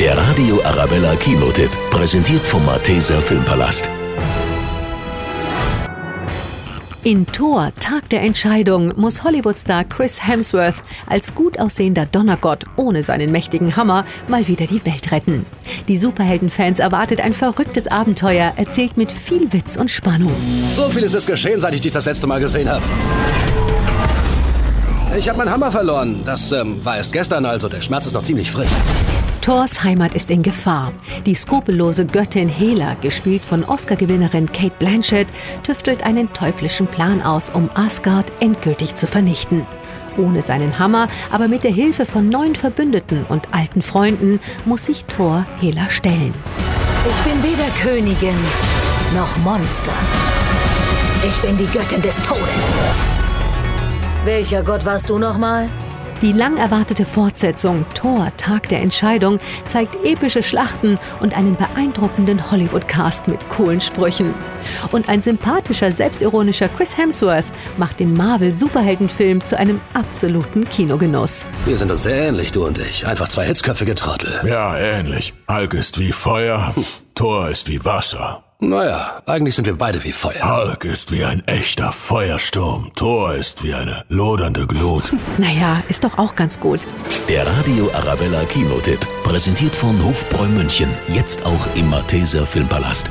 Der Radio Arabella Kinotipp, präsentiert vom Malteser Filmpalast. In Thor, Tag der Entscheidung, muss Hollywoodstar Chris Hemsworth als gut aussehender Donnergott ohne seinen mächtigen Hammer mal wieder die Welt retten. Die Superheldenfans erwartet ein verrücktes Abenteuer, erzählt mit viel Witz und Spannung. So vieles ist geschehen, seit ich dich das letzte Mal gesehen habe. Ich habe meinen Hammer verloren. Das ähm, war erst gestern, also der Schmerz ist noch ziemlich frisch. Thors Heimat ist in Gefahr. Die skrupellose Göttin Hela, gespielt von Oscar-Gewinnerin Kate Blanchett, tüftelt einen teuflischen Plan aus, um Asgard endgültig zu vernichten. Ohne seinen Hammer, aber mit der Hilfe von neuen Verbündeten und alten Freunden muss sich Thor Hela stellen. Ich bin weder Königin noch Monster. Ich bin die Göttin des Todes. Welcher Gott warst du nochmal? Die lang erwartete Fortsetzung Thor Tag der Entscheidung zeigt epische Schlachten und einen beeindruckenden Hollywood-Cast mit coolen Sprüchen. Und ein sympathischer, selbstironischer Chris Hemsworth macht den Marvel-Superheldenfilm zu einem absoluten Kinogenuss. Wir sind uns sehr ähnlich, du und ich. Einfach zwei hitzköpfige Trottel. Ja, ähnlich. Hulk ist wie Feuer, Thor ist wie Wasser. Naja, eigentlich sind wir beide wie Feuer. Hulk ist wie ein echter Feuersturm. Thor ist wie eine lodernde Glut. Naja, ist doch auch ganz gut. Der Radio Arabella Kinotipp, präsentiert von Hofbräu München, jetzt auch im Malteser Filmpalast.